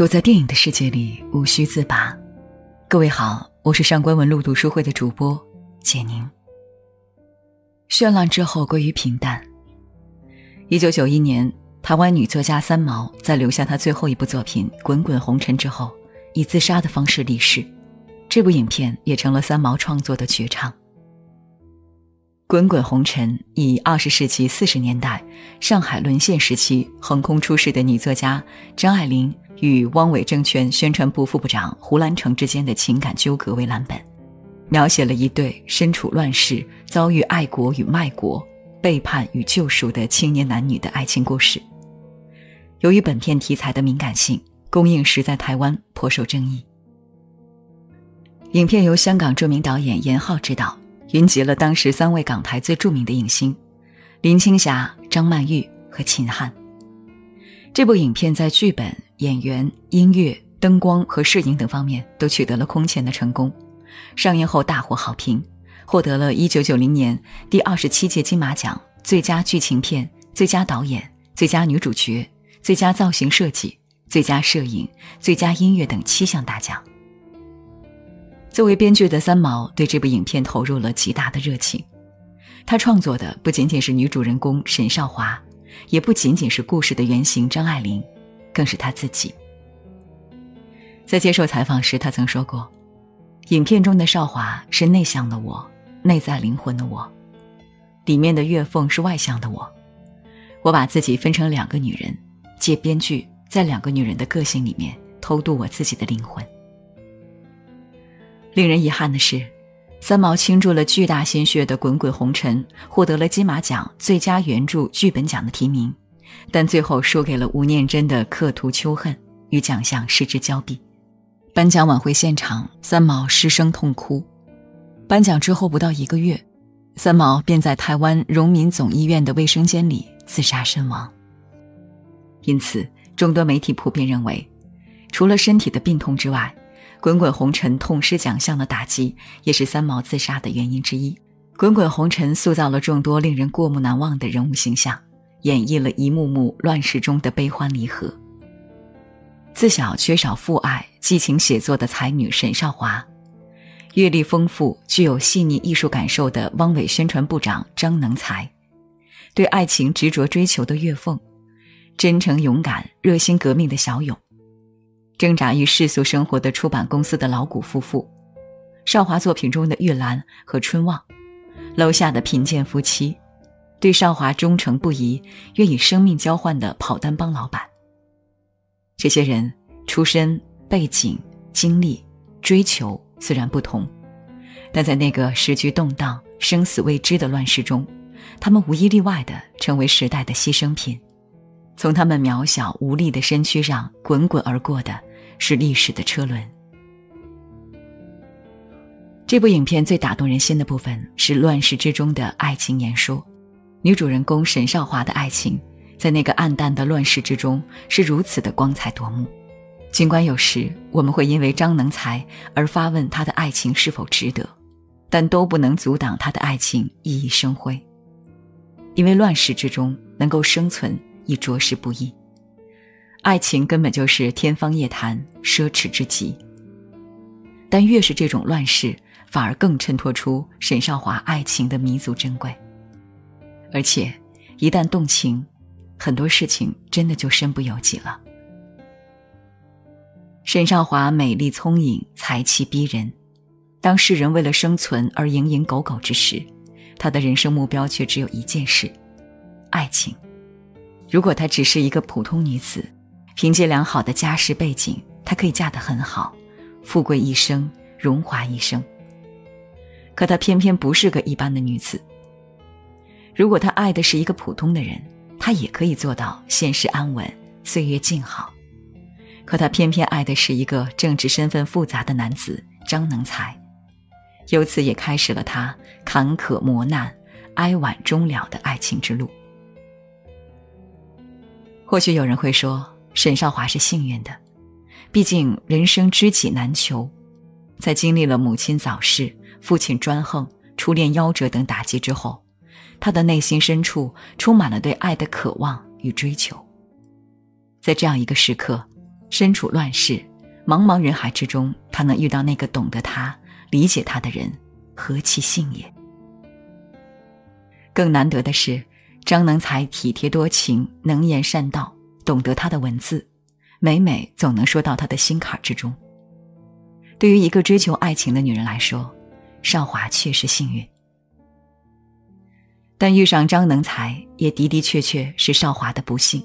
躲在电影的世界里，无需自拔。各位好，我是上官文露读书会的主播简宁。绚烂之后归于平淡。一九九一年，台湾女作家三毛在留下她最后一部作品《滚滚红尘》之后，以自杀的方式离世。这部影片也成了三毛创作的绝唱。《滚滚红尘》以二十世纪四十年代上海沦陷时期横空出世的女作家张爱玲。与汪伪政权宣传部副部长胡兰成之间的情感纠葛为蓝本，描写了一对身处乱世、遭遇爱国与卖国、背叛与救赎的青年男女的爱情故事。由于本片题材的敏感性，公映时在台湾颇受争议。影片由香港著名导演严浩执导，云集了当时三位港台最著名的影星：林青霞、张曼玉和秦汉。这部影片在剧本。演员、音乐、灯光和摄影等方面都取得了空前的成功，上映后大获好评，获得了一九九零年第二十七届金马奖最佳剧情片、最佳导演、最佳女主角、最佳造型设计、最佳摄影、最佳音乐等七项大奖。作为编剧的三毛对这部影片投入了极大的热情，他创作的不仅仅是女主人公沈少华，也不仅仅是故事的原型张爱玲。更是他自己。在接受采访时，他曾说过：“影片中的少华是内向的我，内在灵魂的我；里面的月凤是外向的我。我把自己分成两个女人，借编剧在两个女人的个性里面偷渡我自己的灵魂。”令人遗憾的是，三毛倾注了巨大心血的《滚滚红尘》获得了金马奖最佳原著剧本奖的提名。但最后输给了吴念真的《刻图秋恨》，与奖项失之交臂。颁奖晚会现场，三毛失声痛哭。颁奖之后不到一个月，三毛便在台湾荣民总医院的卫生间里自杀身亡。因此，众多媒体普遍认为，除了身体的病痛之外，《滚滚红尘》痛失奖项的打击，也是三毛自杀的原因之一。《滚滚红尘》塑造了众多令人过目难忘的人物形象。演绎了一幕幕乱世中的悲欢离合。自小缺少父爱、激情写作的才女沈少华，阅历丰富、具有细腻艺术感受的汪伪宣传部长张能才，对爱情执着追求的岳凤，真诚勇敢、热心革命的小勇，挣扎于世俗生活的出版公司的老古夫妇，少华作品中的玉兰和春望，楼下的贫贱夫妻。对少华忠诚不移、愿以生命交换的跑单帮老板，这些人出身、背景、经历、追求虽然不同，但在那个时局动荡、生死未知的乱世中，他们无一例外的成为时代的牺牲品。从他们渺小无力的身躯上滚滚而过的是历史的车轮。这部影片最打动人心的部分是乱世之中的爱情言说。女主人公沈少华的爱情，在那个暗淡的乱世之中是如此的光彩夺目。尽管有时我们会因为张能才而发问他的爱情是否值得，但都不能阻挡他的爱情熠熠生辉。因为乱世之中能够生存已着实不易，爱情根本就是天方夜谭、奢侈之极。但越是这种乱世，反而更衬托出沈少华爱情的弥足珍贵。而且，一旦动情，很多事情真的就身不由己了。沈少华美丽聪颖，才气逼人。当世人为了生存而蝇营狗苟之时，她的人生目标却只有一件事：爱情。如果她只是一个普通女子，凭借良好的家世背景，她可以嫁得很好，富贵一生，荣华一生。可她偏偏不是个一般的女子。如果他爱的是一个普通的人，他也可以做到现世安稳，岁月静好。可他偏偏爱的是一个政治身份复杂的男子张能才，由此也开始了他坎坷磨难、哀婉终了的爱情之路。或许有人会说，沈少华是幸运的，毕竟人生知己难求，在经历了母亲早逝、父亲专横、初恋夭折等打击之后。他的内心深处充满了对爱的渴望与追求，在这样一个时刻，身处乱世，茫茫人海之中，他能遇到那个懂得他、理解他的人，何其幸也！更难得的是，张能才体贴多情，能言善道，懂得他的文字，每每总能说到他的心坎之中。对于一个追求爱情的女人来说，少华确实幸运。但遇上张能才，也的的确确是少华的不幸。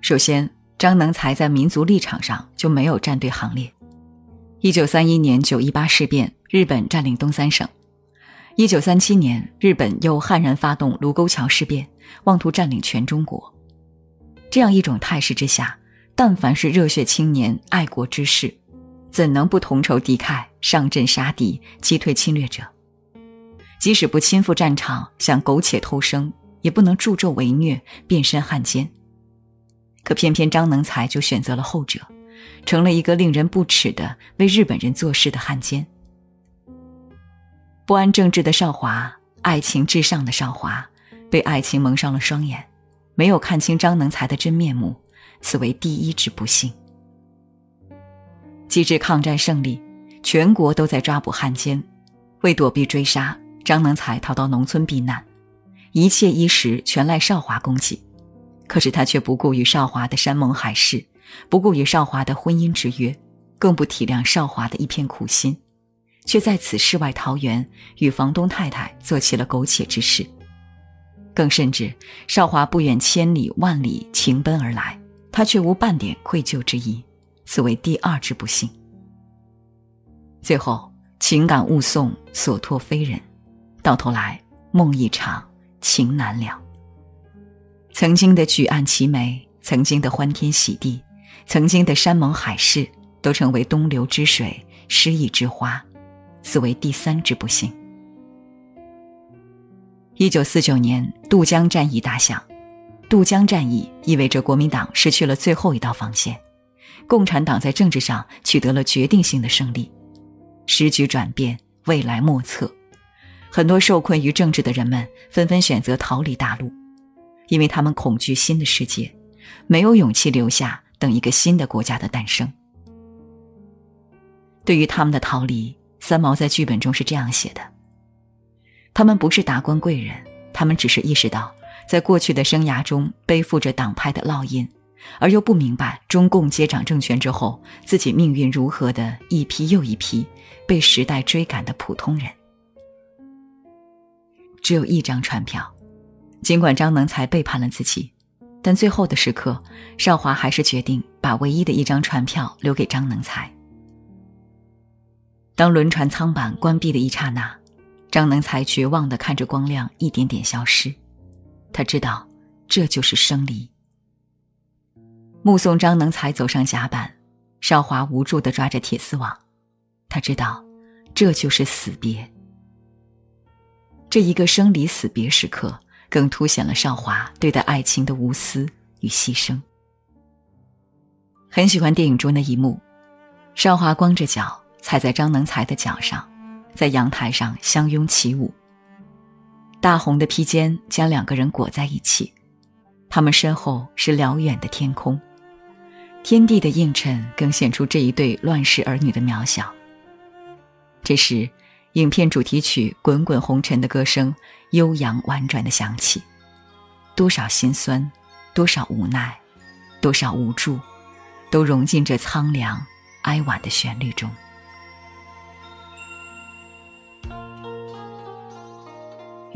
首先，张能才在民族立场上就没有站队行列。一九三一年九一八事变，日本占领东三省。一九三七年，日本又悍然发动卢沟桥事变，妄图占领全中国。这样一种态势之下，但凡是热血青年、爱国之士，怎能不同仇敌忾，上阵杀敌，击退侵略者？即使不亲赴战场，想苟且偷生，也不能助纣为虐，变身汉奸。可偏偏张能才就选择了后者，成了一个令人不齿的为日本人做事的汉奸。不安政治的少华，爱情至上的少华，被爱情蒙上了双眼，没有看清张能才的真面目，此为第一之不幸。及至抗战胜利，全国都在抓捕汉奸，为躲避追杀，张能才逃到农村避难，一切衣食全赖少华供给，可是他却不顾与少华的山盟海誓，不顾与少华的婚姻之约，更不体谅少华的一片苦心。却在此世外桃源与房东太太做起了苟且之事，更甚至少华不远千里万里情奔而来，他却无半点愧疚之意，此为第二之不幸。最后情感误送，所托非人，到头来梦一场，情难了。曾经的举案齐眉，曾经的欢天喜地，曾经的山盟海誓，都成为东流之水，诗意之花。此为第三之不幸。一九四九年渡江战役打响，渡江战役意味着国民党失去了最后一道防线，共产党在政治上取得了决定性的胜利，时局转变，未来莫测。很多受困于政治的人们纷纷选择逃离大陆，因为他们恐惧新的世界，没有勇气留下等一个新的国家的诞生。对于他们的逃离。三毛在剧本中是这样写的：他们不是达官贵人，他们只是意识到，在过去的生涯中背负着党派的烙印，而又不明白中共接掌政权之后自己命运如何的一批又一批被时代追赶的普通人。只有一张船票，尽管张能才背叛了自己，但最后的时刻，少华还是决定把唯一的一张船票留给张能才。当轮船舱板关闭的一刹那，张能才绝望地看着光亮一点点消失。他知道，这就是生离。目送张能才走上甲板，少华无助地抓着铁丝网。他知道，这就是死别。这一个生离死别时刻，更凸显了少华对待爱情的无私与牺牲。很喜欢电影中的一幕，少华光着脚。踩在张能才的脚上，在阳台上相拥起舞。大红的披肩将两个人裹在一起，他们身后是辽远的天空，天地的映衬更显出这一对乱世儿女的渺小。这时，影片主题曲《滚滚红尘》的歌声悠扬婉转的响起，多少心酸，多少无奈，多少无助，都融进这苍凉哀婉的旋律中。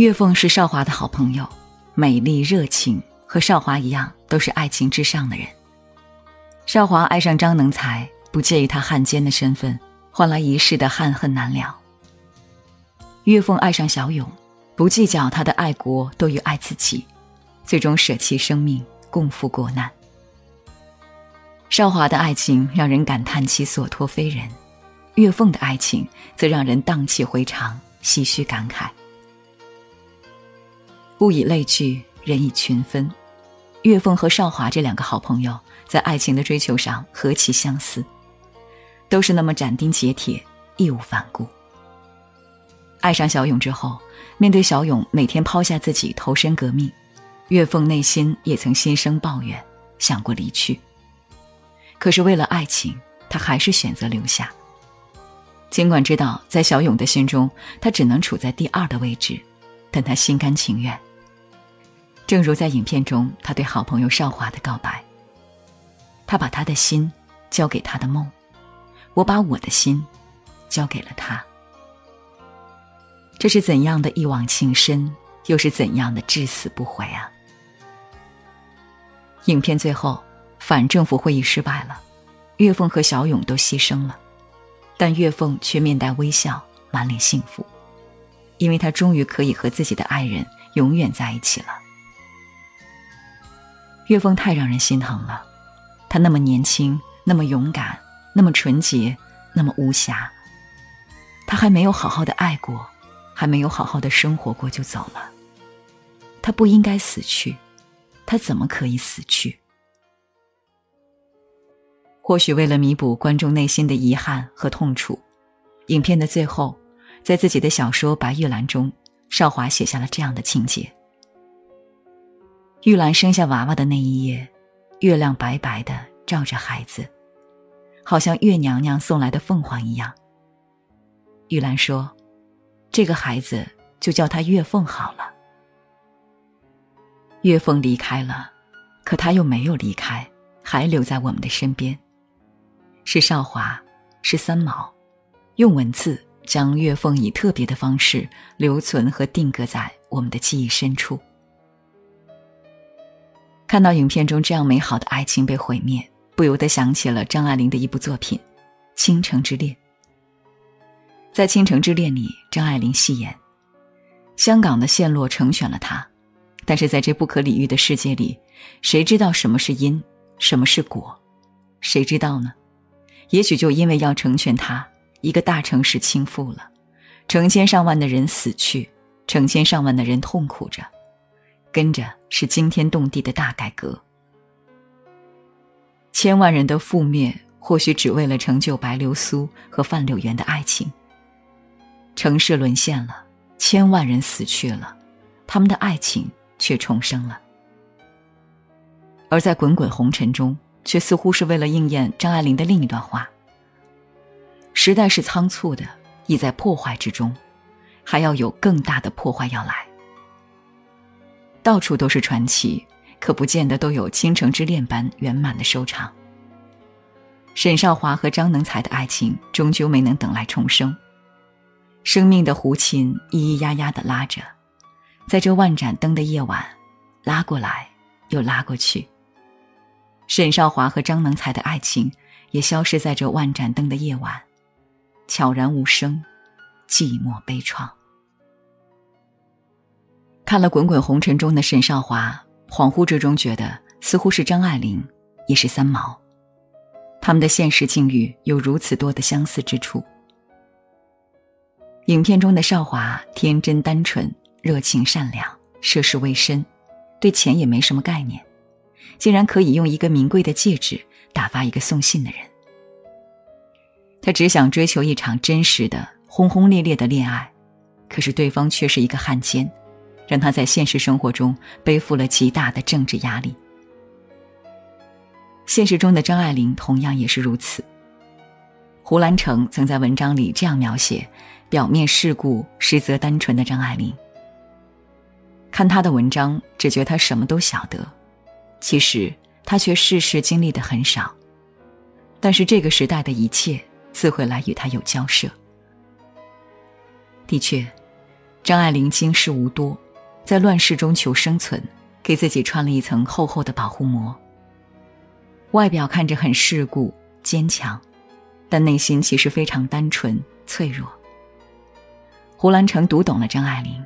岳凤是少华的好朋友，美丽热情，和少华一样，都是爱情至上的人。少华爱上张能才，不介意他汉奸的身份，换来一世的憾恨难了。岳凤爱上小勇，不计较他的爱国多于爱自己，最终舍弃生命共赴国难。少华的爱情让人感叹其所托非人，岳凤的爱情则让人荡气回肠，唏嘘感慨。物以类聚，人以群分。岳凤和少华这两个好朋友，在爱情的追求上何其相似，都是那么斩钉截铁、义无反顾。爱上小勇之后，面对小勇每天抛下自己投身革命，岳凤内心也曾心生抱怨，想过离去。可是为了爱情，他还是选择留下。尽管知道在小勇的心中，他只能处在第二的位置，但他心甘情愿。正如在影片中，他对好朋友少华的告白：“他把他的心交给他的梦，我把我的心交给了他。”这是怎样的一往情深，又是怎样的至死不悔啊！影片最后，反政府会议失败了，岳凤和小勇都牺牲了。但岳凤却面带微笑，满脸幸福，因为她终于可以和自己的爱人永远在一起了。岳峰太让人心疼了，他那么年轻，那么勇敢，那么纯洁，那么无瑕。他还没有好好的爱过，还没有好好的生活过就走了。他不应该死去，他怎么可以死去？或许为了弥补观众内心的遗憾和痛楚，影片的最后，在自己的小说《白玉兰》中，少华写下了这样的情节：玉兰生下娃娃的那一夜，月亮白白的照着孩子，好像月娘娘送来的凤凰一样。玉兰说：“这个孩子就叫他月凤好了。”月凤离开了，可他又没有离开，还留在我们的身边。是少华，是三毛，用文字将月凤以特别的方式留存和定格在我们的记忆深处。看到影片中这样美好的爱情被毁灭，不由得想起了张爱玲的一部作品《倾城之恋》。在《倾城之恋》里，张爱玲戏言：香港的陷落成全了她，但是在这不可理喻的世界里，谁知道什么是因，什么是果？谁知道呢？也许就因为要成全他，一个大城市倾覆了，成千上万的人死去，成千上万的人痛苦着，跟着是惊天动地的大改革。千万人的覆灭，或许只为了成就白流苏和范柳园的爱情。城市沦陷了，千万人死去了，他们的爱情却重生了。而在滚滚红尘中。却似乎是为了应验张爱玲的另一段话：“时代是仓促的，亦在破坏之中，还要有更大的破坏要来。到处都是传奇，可不见得都有《倾城之恋》般圆满的收场。沈少华和张能才的爱情终究没能等来重生，生命的胡琴咿咿呀呀的拉着，在这万盏灯的夜晚，拉过来又拉过去。”沈少华和张能才的爱情也消失在这万盏灯的夜晚，悄然无声，寂寞悲怆。看了《滚滚红尘》中的沈少华，恍惚之中觉得似乎是张爱玲，也是三毛，他们的现实境遇有如此多的相似之处。影片中的少华天真单纯、热情善良、涉世未深，对钱也没什么概念。竟然可以用一个名贵的戒指打发一个送信的人。他只想追求一场真实的、轰轰烈烈的恋爱，可是对方却是一个汉奸，让他在现实生活中背负了极大的政治压力。现实中的张爱玲同样也是如此。胡兰成曾在文章里这样描写表面世故、实则单纯的张爱玲。看他的文章，只觉他什么都晓得。其实他却世事经历的很少，但是这个时代的一切自会来与他有交涉。的确，张爱玲经世无多，在乱世中求生存，给自己穿了一层厚厚的保护膜。外表看着很世故坚强，但内心其实非常单纯脆弱。胡兰成读懂了张爱玲，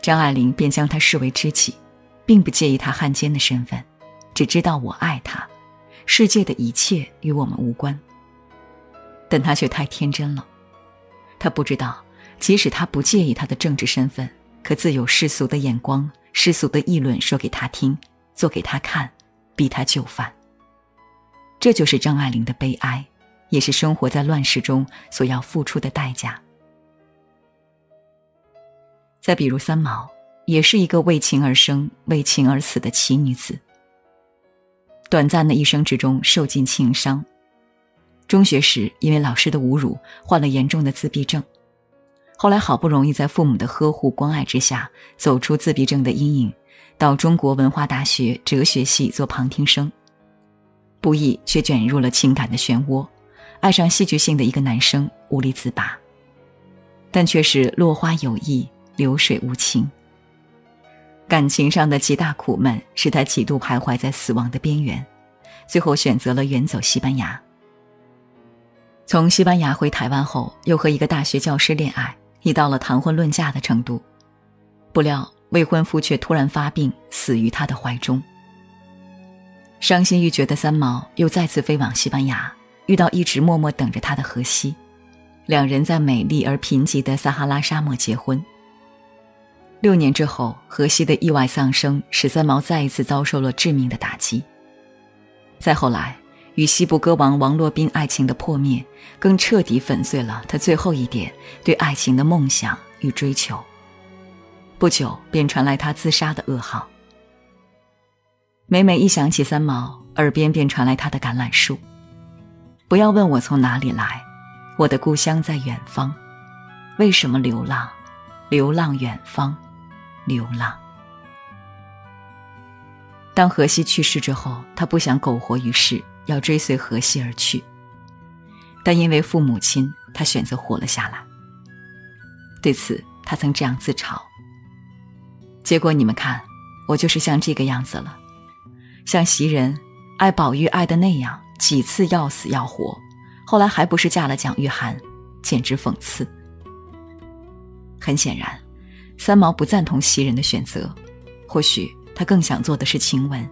张爱玲便将她视为知己，并不介意她汉奸的身份。只知道我爱他，世界的一切与我们无关。但他却太天真了，他不知道，即使他不介意他的政治身份，可自有世俗的眼光、世俗的议论说给他听，做给他看，逼他就范。这就是张爱玲的悲哀，也是生活在乱世中所要付出的代价。再比如三毛，也是一个为情而生、为情而死的奇女子。短暂的一生之中，受尽情伤，中学时因为老师的侮辱，患了严重的自闭症。后来好不容易在父母的呵护关爱之下，走出自闭症的阴影，到中国文化大学哲学系做旁听生。不易却卷入了情感的漩涡，爱上戏剧性的一个男生，无力自拔。但却是落花有意，流水无情。感情上的极大苦闷，使他几度徘徊在死亡的边缘，最后选择了远走西班牙。从西班牙回台湾后，又和一个大学教师恋爱，已到了谈婚论嫁的程度。不料未婚夫却突然发病，死于他的怀中。伤心欲绝的三毛又再次飞往西班牙，遇到一直默默等着他的荷西。两人在美丽而贫瘠的撒哈拉沙漠结婚。六年之后，荷西的意外丧生使三毛再一次遭受了致命的打击。再后来，与西部歌王王洛宾爱情的破灭，更彻底粉碎了他最后一点对爱情的梦想与追求。不久，便传来他自杀的噩耗。每每一想起三毛，耳边便传来他的橄榄树。不要问我从哪里来。我的故乡在远方，为什么流浪？流浪远方，流浪。当荷西去世之后，他不想苟活于世，要追随荷西而去。但因为父母亲，他选择活了下来。对此，他曾这样自嘲：结果你们看，我就是像这个样子了，像袭人爱宝玉爱的那样，几次要死要活。后来还不是嫁了蒋玉菡，简直讽刺。很显然，三毛不赞同袭人的选择，或许他更想做的是晴雯，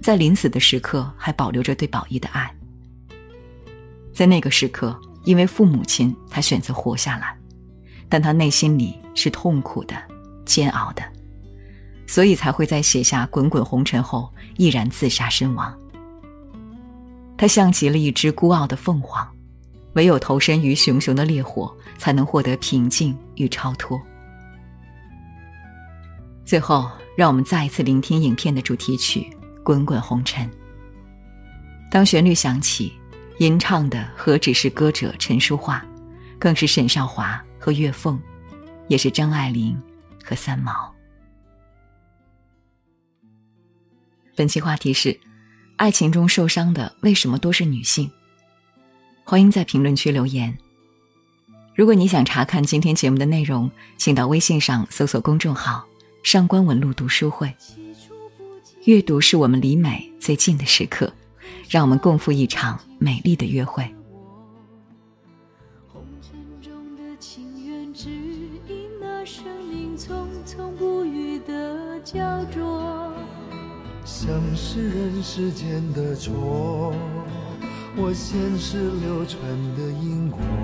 在临死的时刻还保留着对宝玉的爱。在那个时刻，因为父母亲，他选择活下来，但他内心里是痛苦的、煎熬的，所以才会在写下《滚滚红尘》后毅然自杀身亡。他像极了一只孤傲的凤凰，唯有投身于熊熊的烈火，才能获得平静与超脱。最后，让我们再一次聆听影片的主题曲《滚滚红尘》。当旋律响起，吟唱的何止是歌者陈淑桦，更是沈少华和岳凤，也是张爱玲和三毛。本期话题是。爱情中受伤的为什么都是女性？欢迎在评论区留言。如果你想查看今天节目的内容，请到微信上搜索公众号“上官文露读书会”。阅读是我们离美最近的时刻，让我们共赴一场美丽的约会。红尘中的情缘，只因那生命匆匆不语的胶着。像是人世间的错，我前世流传的因果，众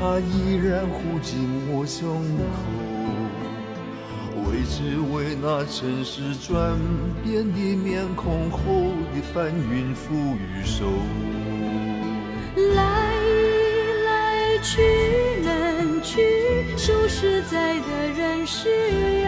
它依然护紧我胸口。为只为那尘世转变的面孔后的翻云覆雨手。来来去难去，数十载的人世。